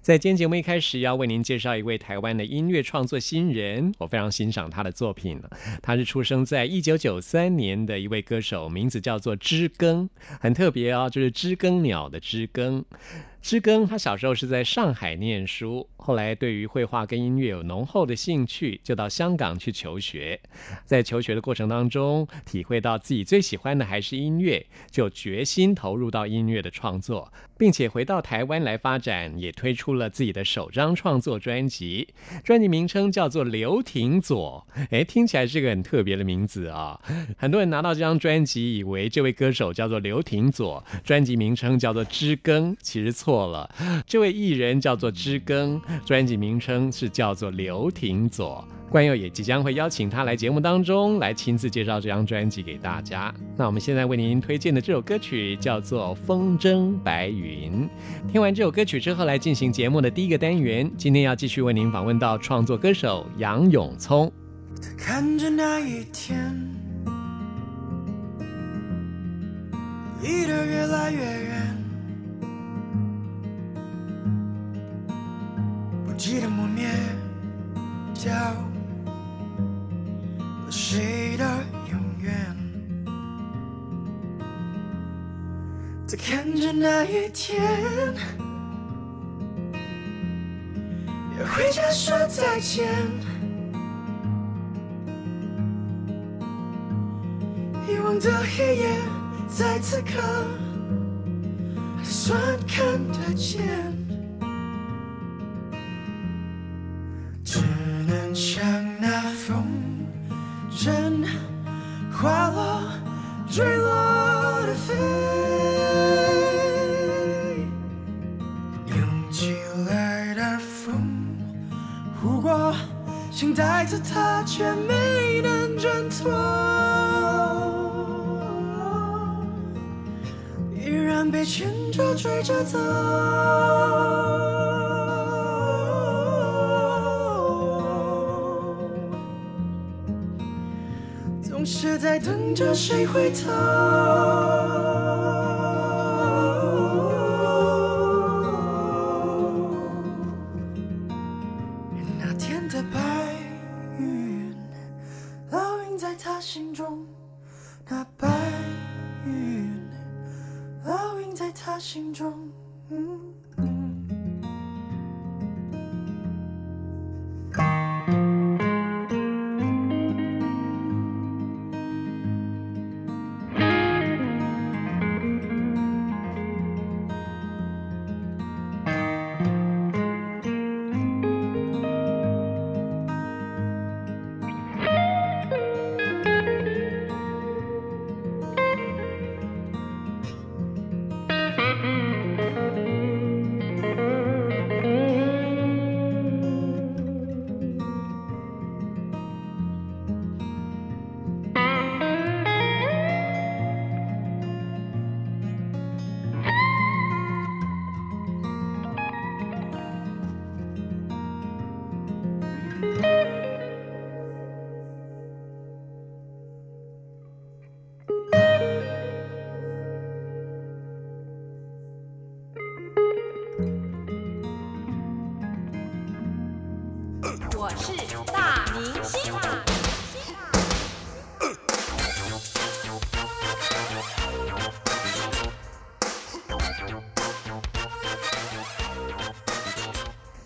在今天节目一开始，要为您介绍一位台湾的音乐创作新人，我非常欣赏他的作品。他是出生在一九九三年的一位歌手，名字叫做知更，很特别哦，就是知更鸟的知更。知更他小时候是在上海念书，后来对于绘画跟音乐有浓厚的兴趣，就到香港去求学。在求学的过程当中，体会到自己最喜欢的还是音乐，就决心投入到音乐的创作，并且回到台湾来发展，也推出了自己的首张创作专辑，专辑名称叫做《刘廷佐》。哎，听起来是个很特别的名字啊！很多人拿到这张专辑，以为这位歌手叫做刘廷佐，专辑名称叫做《知更》，其实错。错了，这位艺人叫做知更，专辑名称是叫做刘廷佐。关佑也即将会邀请他来节目当中来亲自介绍这张专辑给大家。那我们现在为您推荐的这首歌曲叫做《风筝白云》。听完这首歌曲之后，来进行节目的第一个单元。今天要继续为您访问到创作歌手杨永聪。看着那一天，离得越来越远。记得抹灭掉谁的永远？在看着那一天，要回家说再见。遗忘的黑夜，在此刻还算看得见。只能像那风筝，滑落坠落的飞，涌起来的风呼过，想带着它，却没能挣脱，依然被牵着追着走。在等着谁回头？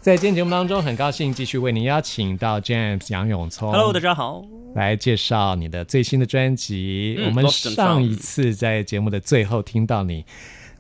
在今天节目当中，很高兴继续为您邀请到 James 杨永聪 Hello，大家好。来介绍你的最新的专辑。嗯我们上一次在节目的最后听到你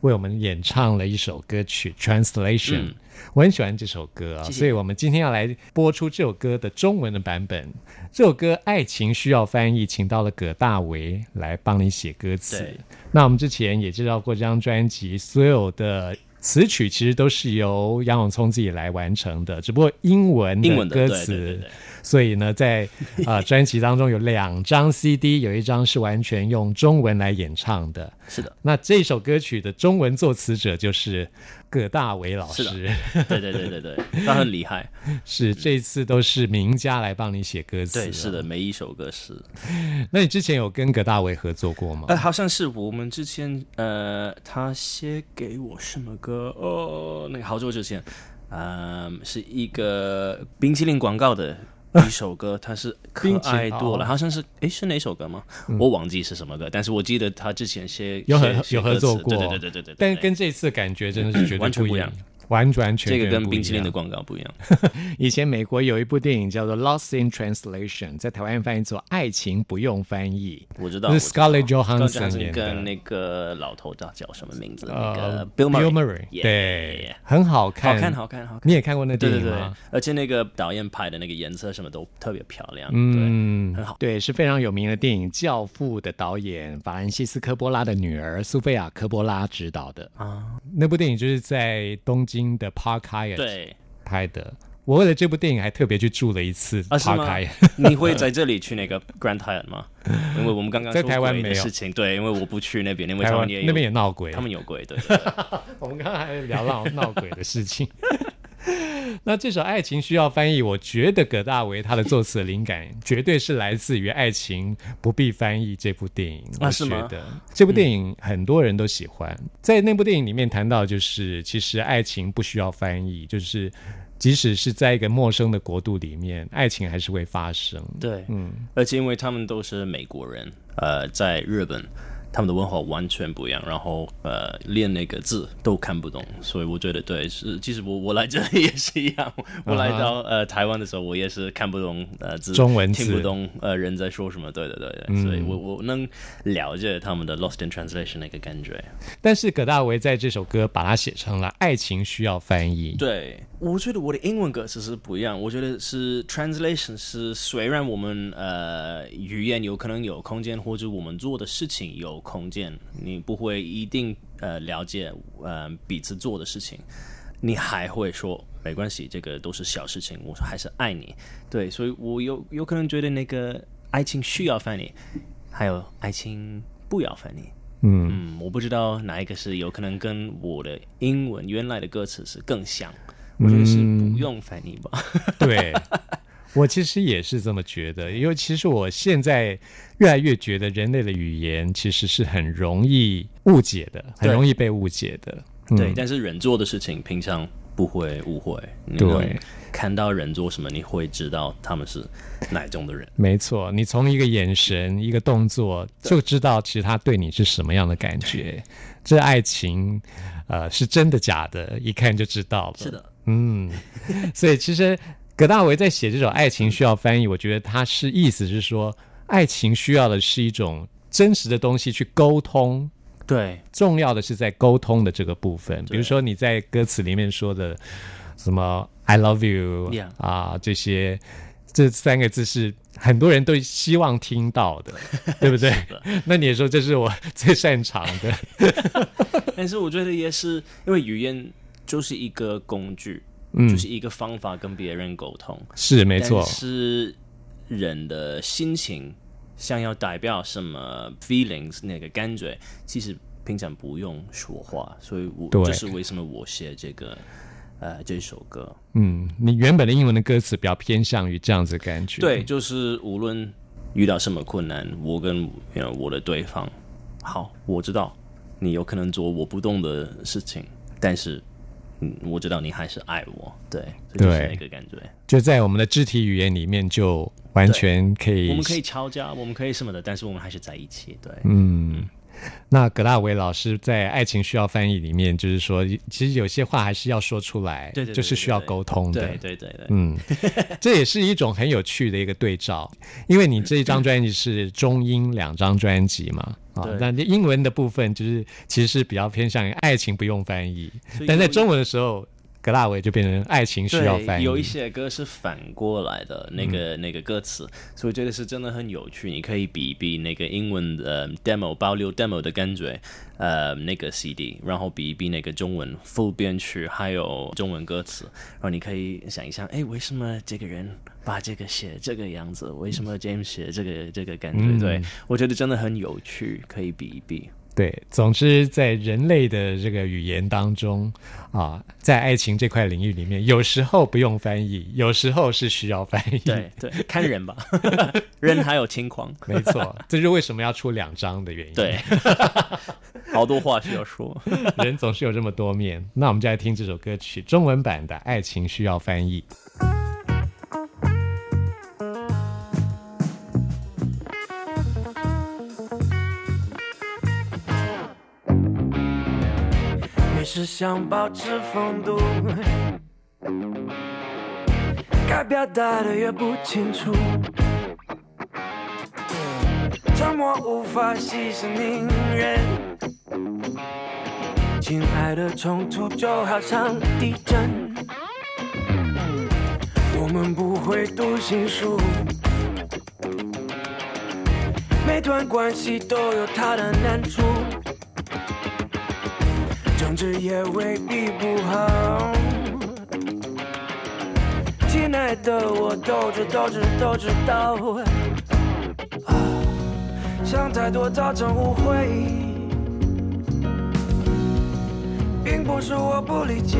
为我们演唱了一首歌曲《Translation》，嗯我很喜欢这首歌啊，谢谢所以我们今天要来播出这首歌的中文的版本。这首歌《爱情需要翻译》，请到了葛大为来帮你写歌词。那我们之前也介绍过这张专辑，所有的。词曲其实都是由杨永聪自己来完成的，只不过英文英文的歌词对对对对所以呢，在呃专辑当中有两张 CD，有一张是完全用中文来演唱的。是的，那这首歌曲的中文作词者就是葛大为老师，对对对对对，他很厉害。是这次都是名家来帮你写歌词。对，是的，。每一首歌是。那你之前有跟葛大为合作过吗？呃，好像是我们之前呃，他写给我什么歌？哦，那个好久之前，嗯、是一个冰淇淋广告的。一首歌，它是可爱多了，哦。好像是哎，是哪首歌吗？我忘记是什么歌，但是我记得他之前写有合有合作过，对对对对对但跟这次感觉真的是完全不一样，完完全这个跟冰淇淋的广告不一样。以前美国有一部电影叫做《Lost in Translation》，在台湾翻译做《爱情不用翻译》。我知道，那是 Scarlett Johansson 跟那个老头叫叫什么名字？那呃个 Bill Murray，Murray，Yeah，对，很好看，好看，好看，好看。你也看过那电影吗？，而且那个导演拍的那个颜色什么都特别漂亮，嗯，很好对，是非常有名的电影《教父》的导演法兰西斯科波拉的女儿苏菲亚科波拉执导的啊，那部电影，就是在东京的 Park Hyatt 对拍的。我为了这部电影还特别去住了一次 Park 吗 Hyatt，？你会在这里去那个 Grand Hyatt 吗？因为我们刚刚在台湾没有事情，对，因为我不去那边，因为台湾他们也那边也闹鬼，他们有鬼，对 我们刚刚还聊闹闹鬼的事情。那这首《爱情需要翻译》，我觉得葛大为他的作词灵感绝对是来自于《爱情不必翻译》这部电影。我啊是吗觉得这部电影很多人都喜欢，在那部电影里面谈到，就是其实爱情不需要翻译，就是即使是在一个陌生的国度里面，爱情还是会发生。对，嗯，而且因为他们都是美国人，呃，在日本，他们的文化完全不一样，然后呃，连那个字都看不懂，所以我觉得对，是其实我我来这里也是一样，我来到呃台湾的时候，我也是看不懂呃字，中文字听不懂呃人在说什么，对对对对，嗯所以我我能了解他们的 lost in translation 那个感觉。但是葛大为在这首歌把它写成了“爱情需要翻译”。对，我觉得我的英文歌词是不一样。我觉得是 translation 是虽然我们呃语言有可能有空间，或者我们做的事情有空间，你不会一定呃了解呃彼此做的事情，你还会说没关系，这个都是小事情，我还是爱你。对，所以我有有可能觉得那个爱情需要翻译，还有爱情不要翻译。嗯，嗯，我不知道哪一个是有可能跟我的英文原来的歌词是更像。我觉得是不用翻译吧。对，我其实也是这么觉得，因为其实我现在越来越觉得人类的语言其实是很容易误解的，很容易被误解的。嗯对，但是人做的事情平常不会误会。对看到人做什么，你会知道他们是哪一种的人。没错，你从一个眼神、一个动作就知道，其实他对你是什么样的感觉。这爱情，呃，是真的假的，一看就知道了。是，的，嗯，所以其实葛大为在写这首《爱情需要翻译》，我觉得他是意思是说，爱情需要的是一种真实的东西去沟通。对，重要的是在沟通的这个部分，比如说你在歌词里面说的什么 “I love you” 啊，这些这三个字是很多人都希望听到的，对不对？那你也说这是我最擅长的，但是我觉得也是因为语言就是一个工具，嗯就是一个方法跟别人沟通。是没错，是人的心情想要代表什么 feelings 那个感觉，其实平常不用说话，所以我对这是为什么我写这个呃这首歌。嗯，你原本的英文的歌词比较偏向于这样子的感觉，对，就是无论遇到什么困难，我跟我的对方，好，我知道你有可能做我不懂的事情，但是。嗯，我知道你还是爱我，对，这就是对那个感觉。就在我们的肢体语言里面，就完全可以，我们可以吵架，我们可以什么的，但是我们还是在一起，对。嗯，那葛大为老师在《爱情需要翻译》里面，就是说，其实有些话还是要说出来，对对对就是需要沟通的。对对对对，嗯，这也是一种很有趣的一个对照，因为你这一张专辑是中英两张专辑嘛，啊，那英文的部分就是其实是比较偏向于爱情不用翻译但在中文的时候，葛大为就变成爱情需要翻译。有一些歌是反过来的那个、那个歌词，所以我觉得是真的很有趣。你可以比一比那个英文的 demo 保留 demo 的感觉，呃，那个 CD，然后比一比那个中文副编曲还有中文歌词，然后你可以想一想，哎，为什么这个人把这个写这个样子？为什么 James 写这个这个感觉？嗯对我觉得真的很有趣，可以比一比。对，总之在人类的这个语言当中啊，在爱情这块领域里面，有时候不用翻译，有时候是需要翻译。对 对，看人吧，人还有情况。没错，这就是为什么要出两张的原因。对，好多话需要说。人总是有这么多面。那我们就来听这首歌曲中文版的《爱情需要翻译》。只想保持风度，该表达的越不清楚，沉默无法息事宁人。亲爱的，冲突就好像地震，我们不会读心术。每段关系都有它的难处。争执也未必不好。亲爱的，我都知都知道知道。啊，想太多造成误会，并不是我不理解。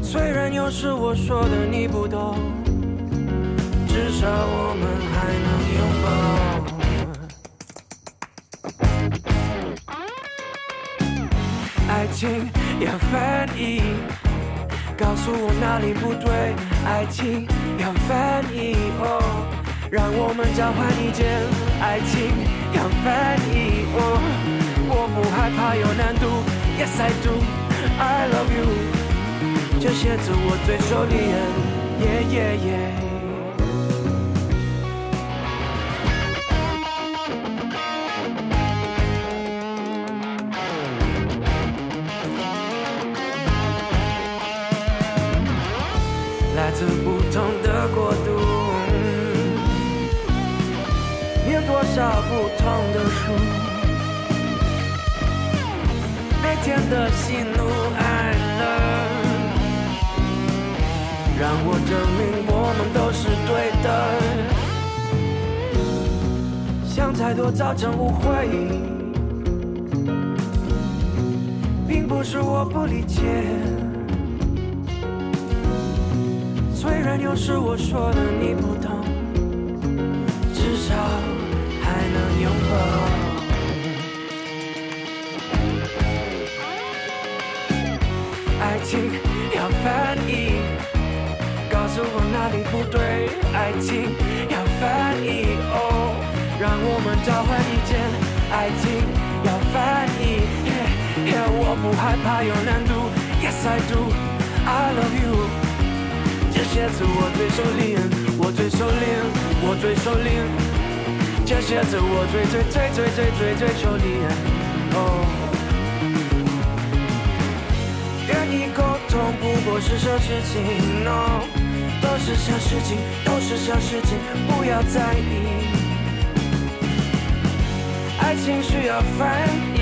虽然有时我说的你不懂，至少我们还能拥抱。情要翻译，告诉我哪里不对。爱情要翻译，哦，让我们交换意见。爱情要翻译，哦，我不害怕有难度。Yes I do, I love you，这些字我最熟练。Yeah yeah yeah。来自不同的国度，念多少不同的书，每天的喜怒哀乐，让我证明我们都是对的。想太多造成误会，并不是我不理解。虽然有时我说的你不懂，至少还能拥抱。爱情要翻译，告诉我哪里不对。爱情要翻译，哦，让我们交换意见。爱情要翻译，嘿嘿我不害怕有难度。Yes I do, I love you。这些字我最熟练，我最熟练，我最熟练。这些字我最最最最最最最熟练。哦，愿意沟通不过是小事情，no，都是小事情，都是小事情，不要在意。爱情需要翻译，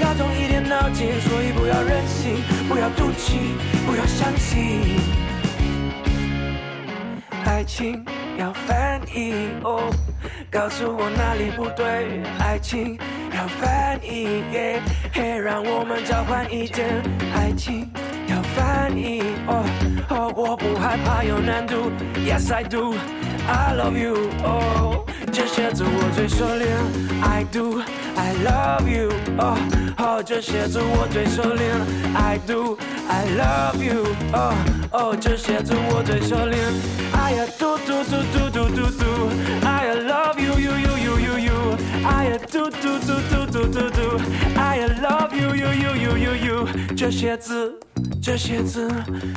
要动一点脑筋，所以不要任性，不要赌气，不要相信。爱情要翻译哦，告诉我哪里不对。爱情要翻译，耶嘿，让我们交换意见。爱情要翻译哦，我不害怕有难度。Yes I do, I love you 哦，这些字我最熟练。I do, I love you 哦哦，这些字我最熟练。I do, I love you 哦哦，这些字我最熟练。I do do do do do do do. I love you you you you you you 嘟嘟，I love you you you you you you，这些字，这些字，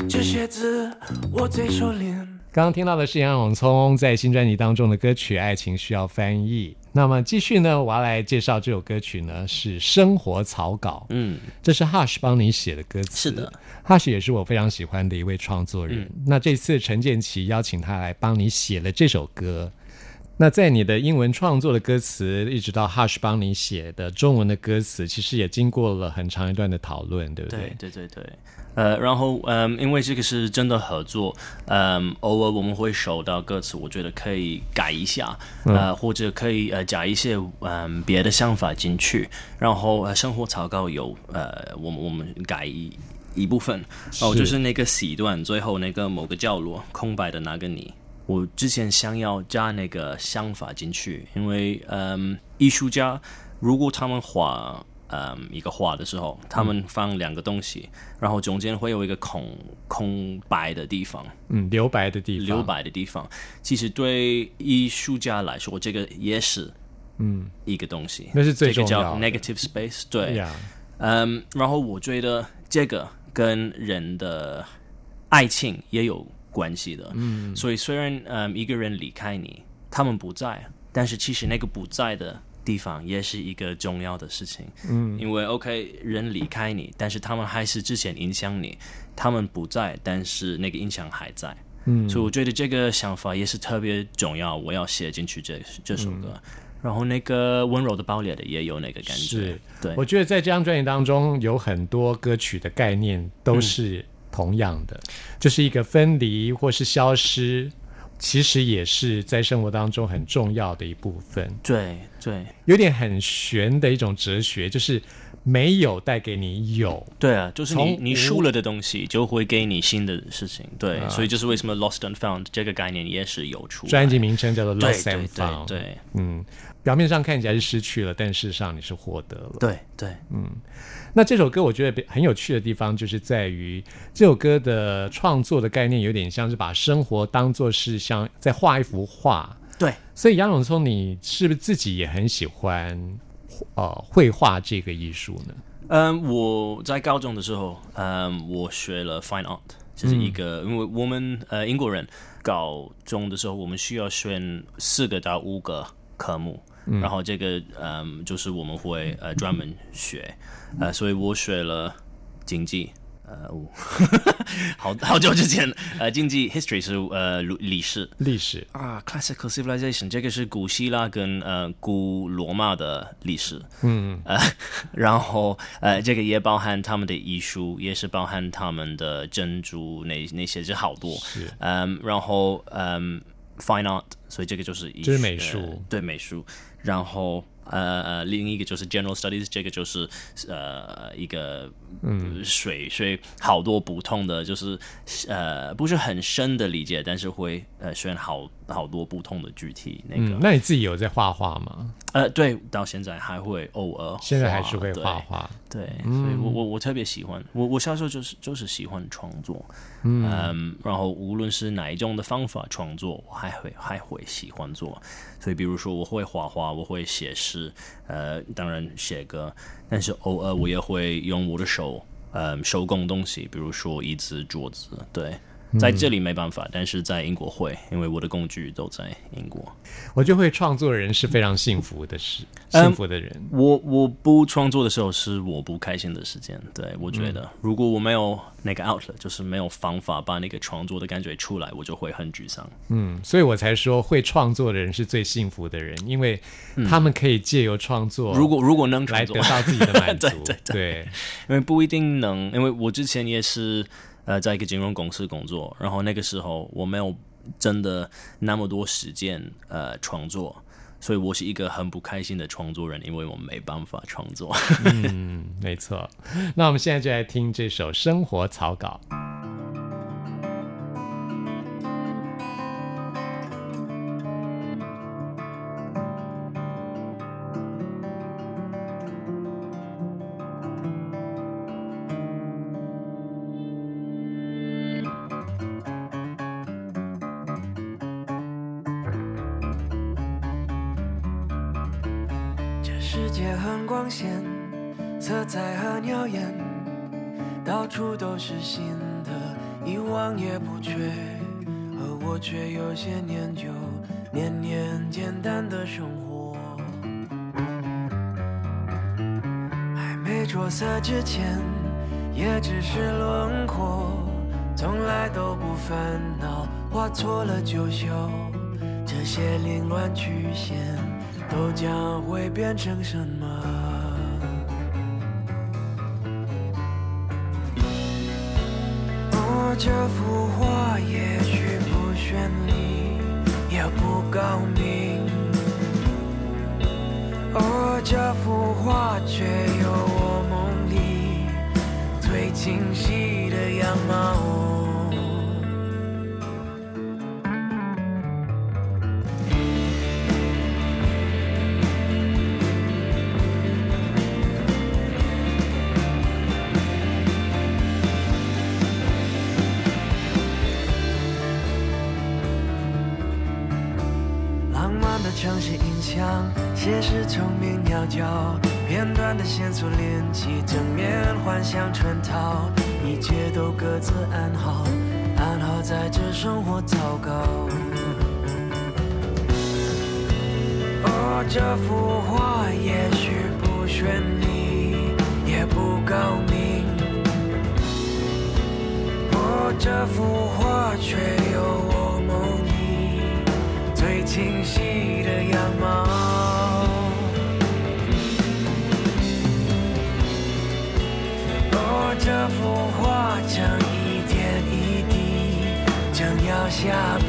这些字，我最熟练。刚刚听到的是杨永聪在新专辑当中的歌曲《爱情需要翻译》。那么继续呢，我要来介绍这首歌曲呢，是《生活草稿》。嗯，这是 Hush 帮你写的歌词。是的，Hush 也是我非常喜欢的一位创作人。那这次陈建奇邀请他来帮你写了这首歌。那在你的英文创作的歌词，一直到 Hush 帮你写的中文的歌词，其实也经过了很长一段的讨论，对不对对对对。呃，然后嗯，因为这个是真的合作，嗯，偶尔我们会收到歌词，我觉得可以改一下，呃，或者可以呃加一些嗯别的想法进去，然后呃生活草稿有呃我们我们改一一部分，哦，就是那个 C 段最后那个某个角落空白的那个你，我之前想要加那个想法进去，因为嗯，艺术家如果他们画。嗯，一个画的时候，他们放两个东西，然后中间会有一个空空白的地方，嗯，留白的地方，留白的地方。其实对艺术家来说，这个也是嗯一个东西，那是最重要的。negative space，对，嗯，然后我觉得这个跟人的爱情也有关系的，嗯，所以虽然嗯一个人离开你，他们不在，但是其实那个不在的。地方也是一个重要的事情，嗯，因为 OK 人离开你，但是他们还是之前影响你，他们不在，但是那个影响还在，嗯，所以我觉得这个想法也是特别重要，我要写进去这这首歌，然后那个温柔的爆裂的也有那个感觉，对，我觉得在这张专辑当中有很多歌曲的概念都是同样的，就是一个分离或是消失。其实也是在生活当中很重要的一部分。对对，有点很玄的一种哲学，就是没有带给你有。对啊，就是你你输了的东西就会给你新的事情。对，所以就是为什么 lost and found 这个概念也是有出。专辑名称叫做 lost and found。对，嗯，表面上看起来是失去了，但事实上你是获得了。对对，嗯。那这首歌我觉得很有趣的地方，就是在于这首歌的创作的概念有点像是把生活当做是像在画一幅画。对，所以杨永聪，你是不是自己也很喜欢呃绘画这个艺术呢？嗯，我在高中的时候，嗯，我学了 fine art，就是一个，因为我们呃英国人高中的时候，我们需要选四个到五个科目。然后这个嗯，就是我们会呃专门学，呃，所以我学了经济，呃，好 好久之前，呃，经济 history 是呃历史。历史。啊，classical civilization 这个是古希腊跟呃古罗马的历史，嗯。呃，然后呃这个也包含他们的艺术，也是包含他们的珍珠那那些就好多，是。嗯，然后嗯 fine art，所以这个就是这是美术，对美术。然后，呃呃，另一个就是 general studies，这个就是呃一个嗯水水好多不同的，就是呃不是很深的理解，但是会呃选好好多不同的具体那个。那你自己有在画画吗？呃，对，到现在还会偶尔，现在还是会画画。对，所以我我我特别喜欢，我我小时候就是就是喜欢创作，嗯，然后无论是哪一种的方法创作，我还会还会喜欢做。所以，比如说，我会画画，我会写诗，呃，当然写歌，但是偶尔我也会用我的手，呃，手工东西，比如说椅子、桌子，对。在这里没办法，但是在英国会，因为我的工具都在英国。我就会创作人是非常幸福的事，幸福的人。我我不创作的时候是我不开心的时间。对我觉得，如果我没有那个 outlet，就是没有方法把那个创作的感觉出来，我就会很沮丧。嗯，所以我才说会创作的人是最幸福的人，因为他们可以借由创作，如果如果能来得到自己的满足，对对对，因为不一定能，因为我之前也是。呃，在一个金融公司工作，然后那个时候我没有真的那么多时间呃创作，所以我是一个很不开心的创作人，因为我没办法创作。嗯，没错。那我们现在就来听这首《生活草稿》。世界很光鲜，色彩很耀眼，到处都是新的，一望也不缺。而我却有些念旧，年年简单的生活。还没着色之前，也只是轮廓，从来都不烦恼，画错了就修。这些凌乱曲线都将会变成什么？哦，这幅画也许不绚丽，也不高明。哦，这幅画却响，写实聪明鸟叫，片段的线索连起，正面幻想圈套，一切都各自安好，安好在这生活糟糕。哦，这幅画也许不绚丽，也不高明。哦，这幅画却有我梦里最清晰的样貌。这幅画正一点一滴将要下笔。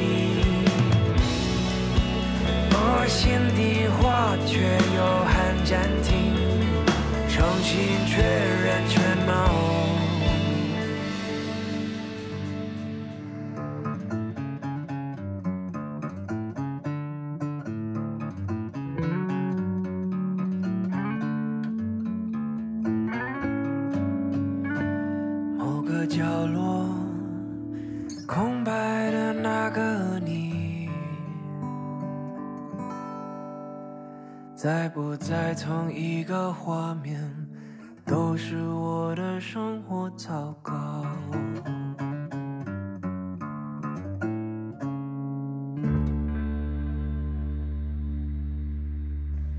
我心底话却又喊暂停，重新确认全貌。在不在同一个画面，都是我的生活糟糕。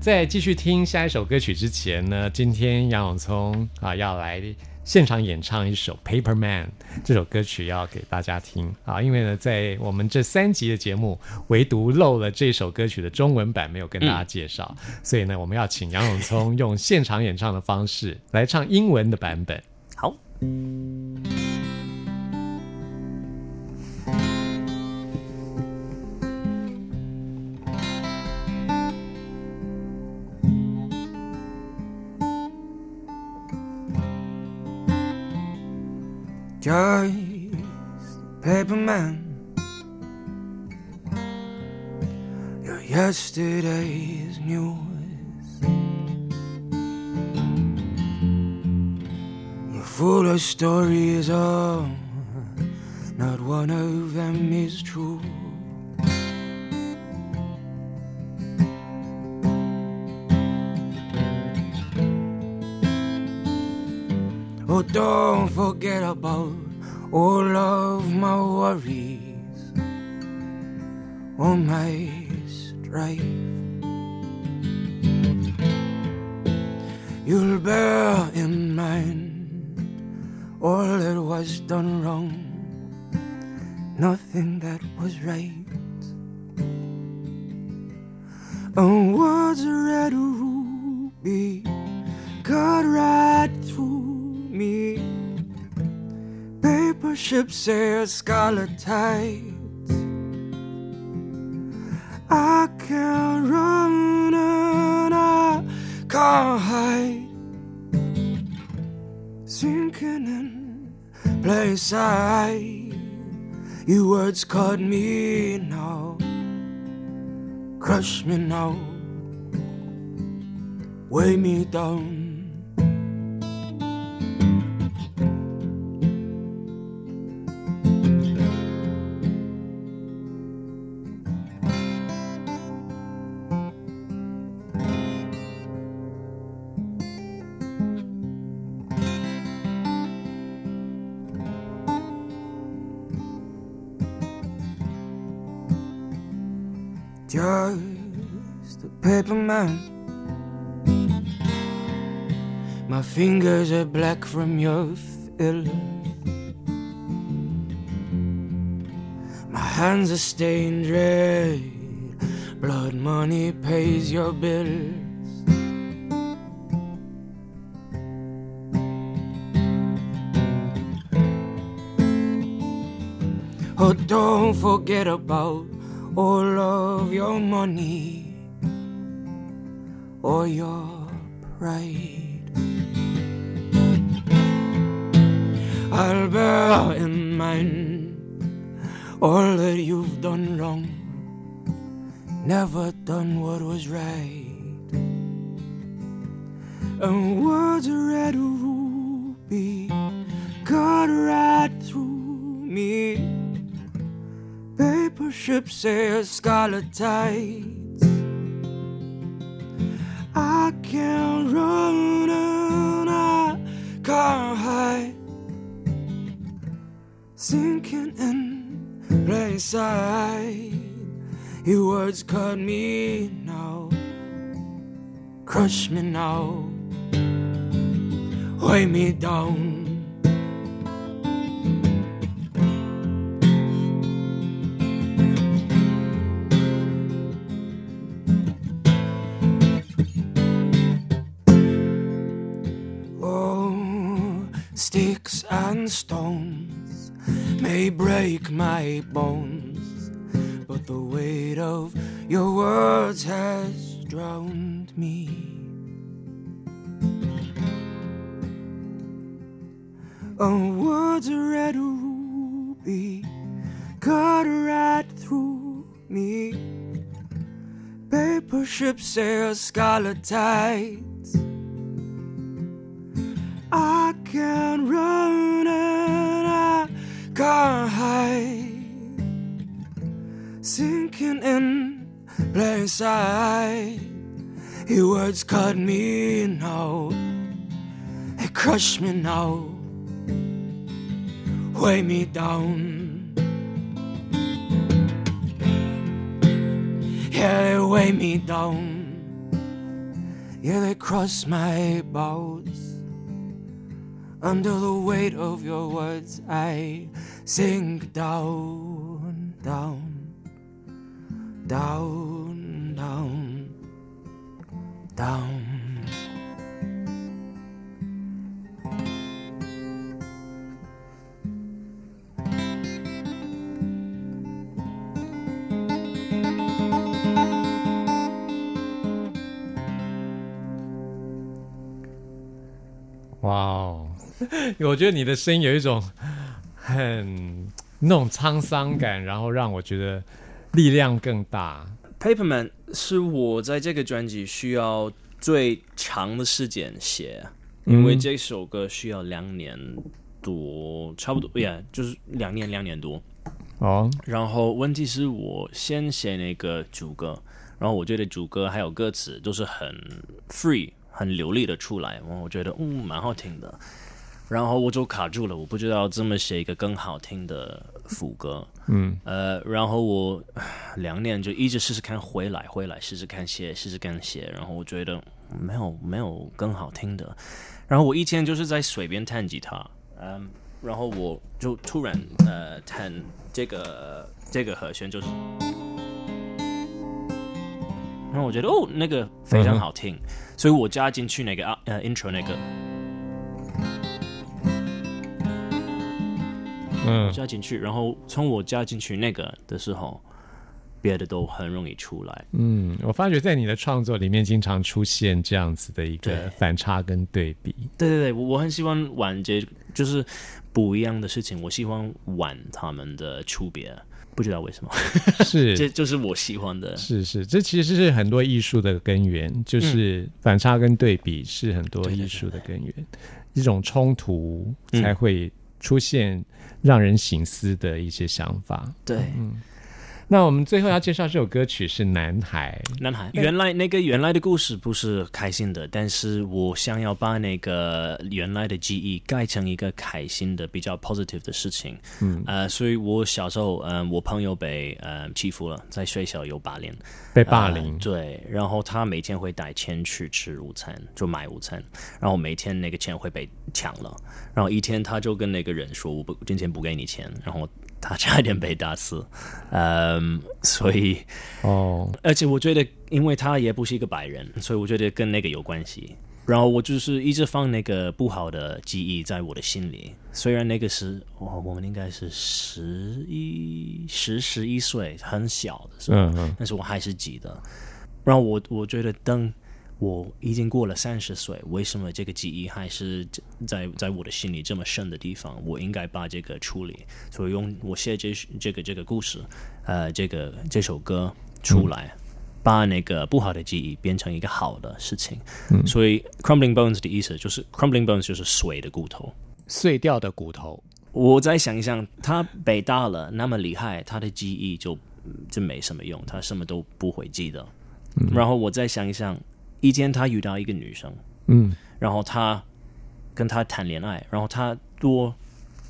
在继续听下一首歌曲之前呢，今天杨永聪啊要来现场演唱一首《Paper Man》这首歌曲要给大家听。啊，因为呢，在我们这三集的节目，唯独漏了这首歌曲的中文版没有跟大家介绍，所以呢，我们要请杨永聪用现场演唱的方式来唱英文的版本。好，paper man. Your yesterday's news. You're full of stories, oh, not one of them is true. Oh, don't forget about Oh, all of my worries, all my strife. You'll bear in mind all that was done wrong, nothing that was right. And was a red ruby cut right through me. Paper ships sail scarlet tides. I can't run and I can't hide. Sinking in place I, your words caught me now, crush me now, weigh me down. Fingers are black from your fill. My hands are stained red. Blood money pays your bills. Oh, don't forget about all of your money or your pride. I'll bear in mind all that you've done wrong, never done what was right. And words are red ruby, cut right through me. Paper ships say scarlet tides. I can't run and I can't hide. Sinking in plain sight. Your words cut me now, crush me now, weigh me down. Oh, sticks and stones may break my bones, but the weight of your words has drowned me. Oh, words are red ruby, cut right through me. Paper ships sail scarlet tides. I can't run can't hide. Sinking in plain sight. Your words cut me now. They crush me now. Weigh me down. Yeah, they weigh me down. Yeah, they cross my bows. Under the weight of your words, I sink down, down, down, down, down. 哇哦，我觉得你的声音有一种很那种沧桑感，然后让我觉得力量更大。Paperman 是我在这个专辑需要最长的时间写，因为这首歌需要两年多，差不多，yeah，就是两年两年多。哦，然后问题是我先写那个主歌，然后我觉得主歌还有歌词都是很 free、很流利的出来，我觉得嗯蛮好听的，然后我就卡住了，我不知道怎么写一个更好听的副歌，嗯，呃，然后我两年就一直试试看回来回来试试看写试试看写，然后我觉得没有没有更好听的，然后我一天就是在随便弹吉他，嗯，然后我就突然呃弹这个这个和弦就是，然后我觉得哦那个非常好听，所以我加进去那个啊呃 intro 那个。嗯，加进去，然后从我加进去那个的时候，别的都很容易出来。嗯，我发觉在你的创作里面经常出现这样子的一个反差跟对比。对对对，我我很喜欢玩这，就是不一样的事情，我喜欢玩他们的区别，不知道为什么，是。这就是我喜欢的。是是，这其实是很多艺术的根源，就是反差跟对比是很多艺术的根源，一种冲突嗯。才会出现让人醒思的一些想法。对，那我们最后要介绍这首歌曲是《男孩》。男孩，原来那个原来的故事不是开心的，但是我想要把那个原来的记忆改成一个开心的、比较 positive 的事情。嗯，呃，所以我小时候，嗯、我朋友被呃欺负了，在学校有霸凌，被霸凌。呃对，然后他每天会带钱去吃午餐，就买午餐，然后每天那个钱会被抢了，然后一天他就跟那个人说：“我不今天不给你钱。”然后他差一点被打死，嗯，所以。哦，而且我觉得，因为他也不是一个白人，所以我觉得跟那个有关系。然后我就是一直放那个不好的记忆在我的心里，虽然那个是哦，我们应该是十一、十、十一岁，很小的时候，嗯嗯但是我还是记得。然后我我觉得，等我已经过了三十岁，为什么这个记忆还是在在我的心里这么深的地方？我应该把这个处理，所以用我写这这个这个故事，呃，这个这首歌出来。把那个不好的记忆变成一个好的事情，所以 crumbling bones 的意思就是 crumbling bones 就是碎的骨头。碎掉的骨头。我再想一想，他北大了那么厉害，他的记忆就就没什么用，他什么都不会记得。然后我再想一想，一天他遇到一个女生，嗯。然后他跟她谈恋爱，然后他多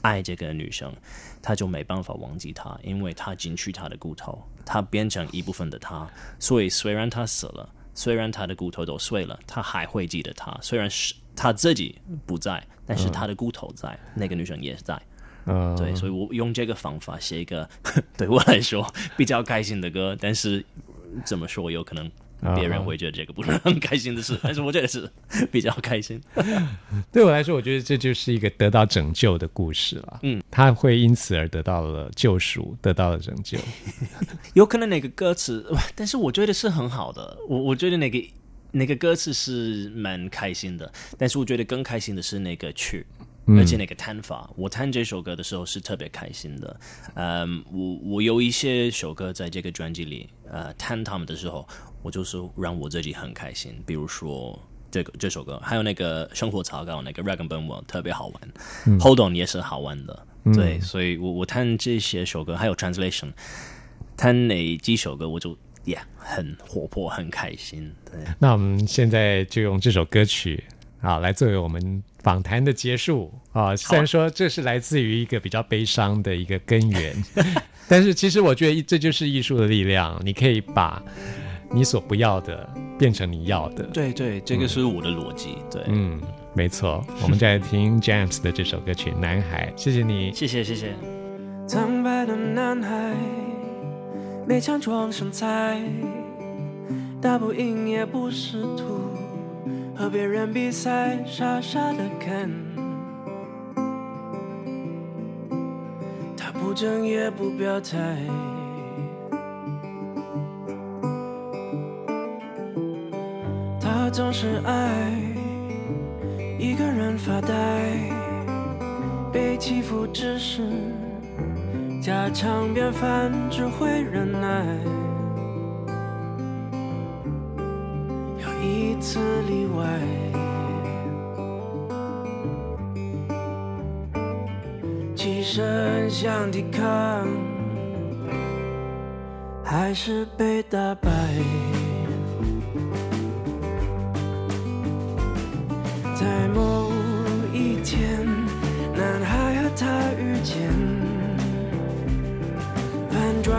爱这个女生，他就没办法忘记她，因为他进去他的骨头，他变成一部分的他，所以虽然他死了，虽然他的骨头都碎了，他还会记得他，虽然是他自己不在，但是他的骨头在，那个女生也在。嗯，对，所以我用这个方法写一个 对我来说比较开心的歌，但是怎么说，有可能别人会觉得这个不是很开心的事，但是我觉得是比较开心。对我来说，我觉得这就是一个得到拯救的故事了。嗯，他会因此而得到了救赎，得到了拯救。有可能那个歌词，但是我觉得是很好的。我我觉得那个那个歌词是蛮开心的，但是我觉得更开心的是那个曲。而且那个弹法，我弹这首歌的时候是特别开心的。嗯，我我有一些首歌在这个专辑里，呃，弹他们的时候，我就是让我自己很开心。比如说这个这首歌，还有那个生活草稿那个 Rag and Bone World 特别好玩、Hold On 也是好玩的。对，所以我我弹这些首歌，还有 Translation，弹哪几首歌我就也、很活泼，很开心。对，那我们现在就用这首歌曲啊来作为我们访谈的结束啊。虽然说这是来自于一个比较悲伤的一个根源，但是其实我觉得这就是艺术的力量，你可以把你所不要的变成你要的。对对，这个是我的逻辑。对，嗯，没错。我们再来听 James 的这首歌曲《男孩》，谢谢你。谢谢谢谢。苍白的男孩，没强壮身材，打不赢也不试图和别人比赛，傻傻的看。他不争也不表态，总是爱一个人发呆，被欺负只是。家常便饭，只会忍耐。有一次例外，起身想抵抗，还是被打败。在某一天，男孩和她遇见。反转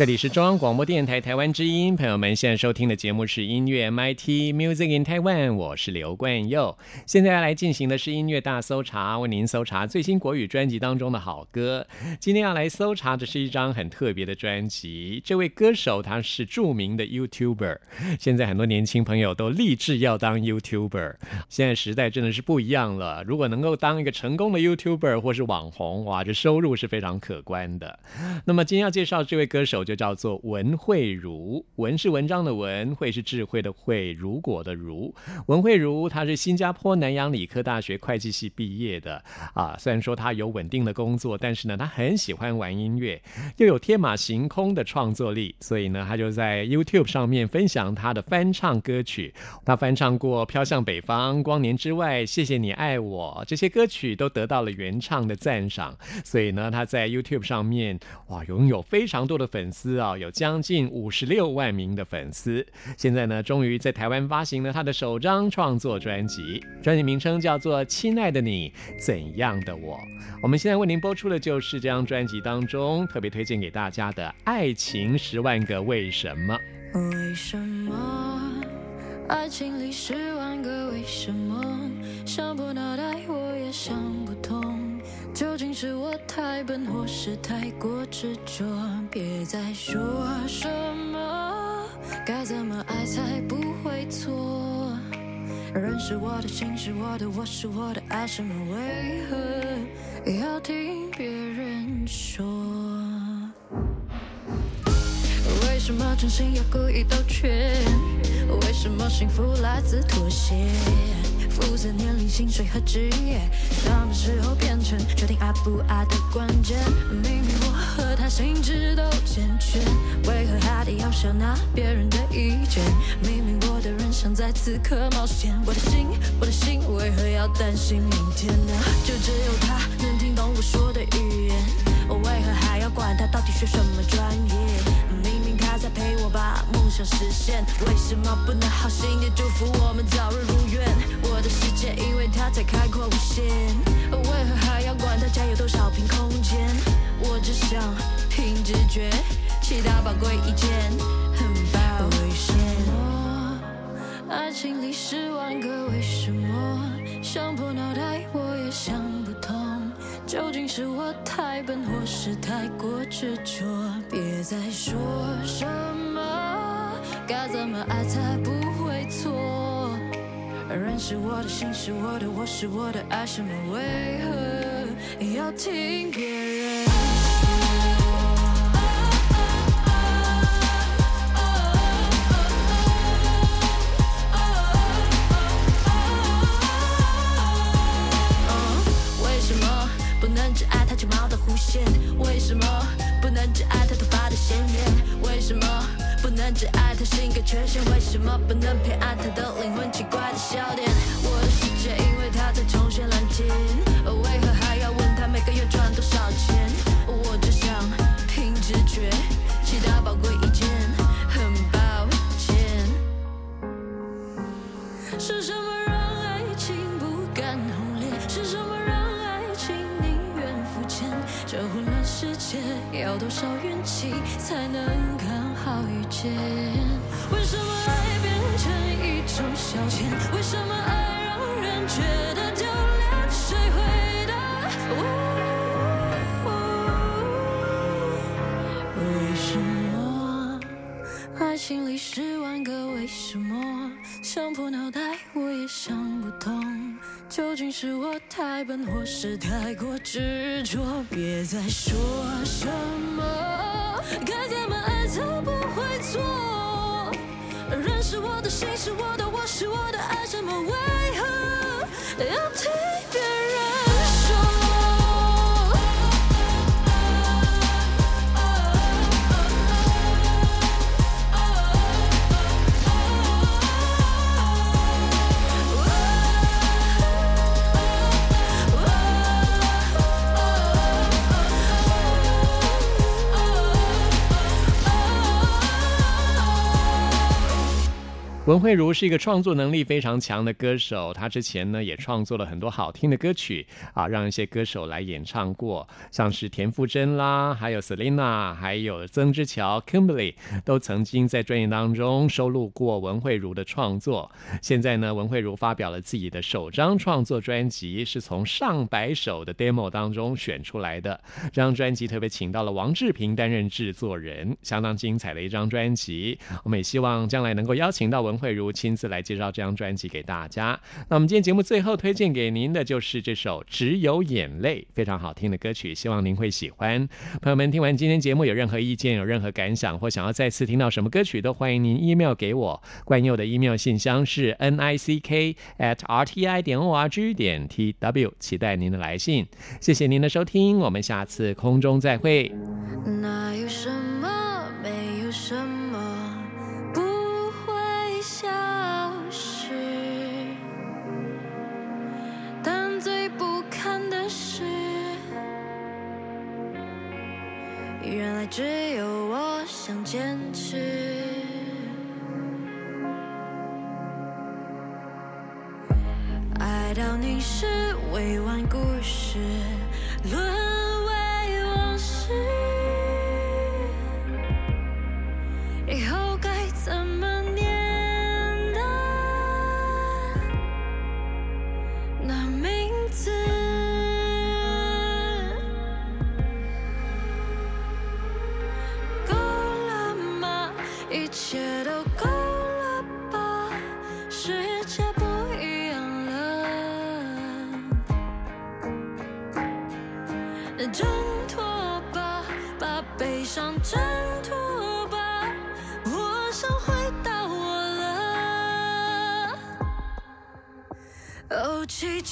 这里是中央广播电台台湾之音，朋友们现在收听的节目是音乐 MIT Music in Taiwan，我是刘冠佑。现在要来进行的是音乐大搜查，为您搜查最新国语专辑当中的好歌。今天要来搜查的是一张很特别的专辑，这位歌手他是著名的 YouTuber，现在很多年轻朋友都立志要当 YouTuber。现在时代真的是不一样了，如果能够当一个成功的 YouTuber 或是网红，哇，这收入是非常可观的。那么今天要介绍这位歌手就叫做文慧如，文是文章的文，慧是智慧的慧，如果的如。文慧如她是新加坡南洋理科大学会计系毕业的啊，虽然说她有稳定的工作，但是呢，她很喜欢玩音乐，又有天马行空的创作力，所以呢，她就在 YouTube 上面分享她的翻唱歌曲。她翻唱过《飘向北方》《光年之外》《谢谢你爱我》这些歌曲都得到了原唱的赞赏，所以呢，她在 YouTube 上面哇拥有非常多的粉丝啊，有将近五十六万名的粉丝。现在呢，终于在台湾发行了她的首张创作专辑，专辑名称叫做《亲爱的你，怎样的我》。我们现在为您播出的就是这张专辑当中特别推荐给大家的《爱情十万个为什么》。为什么爱情里十万个为什么？想破脑袋我也想不通，究竟是我太笨，或是太过执着？别再说什么，该怎么爱才不会错？人是我的，心是我的，我是我的，爱什么？为何要听别人说？为什么真心要故意兜圈？为什么幸福来自妥协？肤色、年龄、薪水和职业，什么时候变成决定爱不爱的关键？明明我和他心智都健全，为何还得要笑纳别人的意见？明明我的人生在此刻冒险，我的心，我的心为何要担心明天呢？就只有他能听懂我说的语言，我为何还要管他到底学什么专业？再陪我把梦想实现，为什么不能好心地祝福我们早日如愿？我的世界因为他才开阔无限，为何还要管他家有多少平空间？我只想凭直觉，其他宝贵意见很抱歉。爱情里十万个为什么，想破脑袋，究竟是我太笨，或是太过执着？别再说什么，该怎么爱才不会错？人是我的，心是我的，我是我的，爱什么？为何要听别人只爱他头发的？性格缺陷，为什么不能偏爱他的灵魂奇怪的笑点？我的世界因为他在重现蓝天，为何还要问他每个月赚多少钱？我只想凭直觉，其他宝贵意见，很抱歉。是什么让爱情不敢轰烈？是什么让爱情宁愿肤浅？这混乱世界要多少运气才能为什么爱变成一种消遣？为什么爱让人觉得丢脸？谁回答？为什么？爱情里十万个为什么，想破脑袋我也想不通，究竟是我太笨，或是太过执着？别再说什，么是我的心是我的，我是我的爱，什么为何？要听文慧茹是一个创作能力非常强的歌手，她之前呢也创作了很多好听的歌曲啊，让一些歌手来演唱过，像是田馥甄啦，还有 Selina，还有曾之乔、Kimberly 都曾经在专辑当中收录过文慧茹的创作。现在呢，文慧茹发表了自己的首张创作专辑，是从上百首的 demo 当中选出来的。这张专辑特别请到了王志平担任制作人，相当精彩的一张专辑。我们也希望将来能够邀请到文慧茹亲自来介绍这张专辑给大家。那我们今天节目最后推荐给您的就是这首《只有眼泪》，非常好听的歌曲，希望您会喜欢。朋友们，听完今天节目有任何意见、有任何感想，或想要再次听到什么歌曲，都欢迎您 email 给我。冠佑的 email 信箱是 n i c k at r t i 点 o r g 点 t w，期待您的来信。谢谢您的收听，我们下次空中再会。来只有我想坚持。爱到你是未完故事，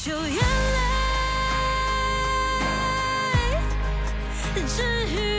求眼泪治愈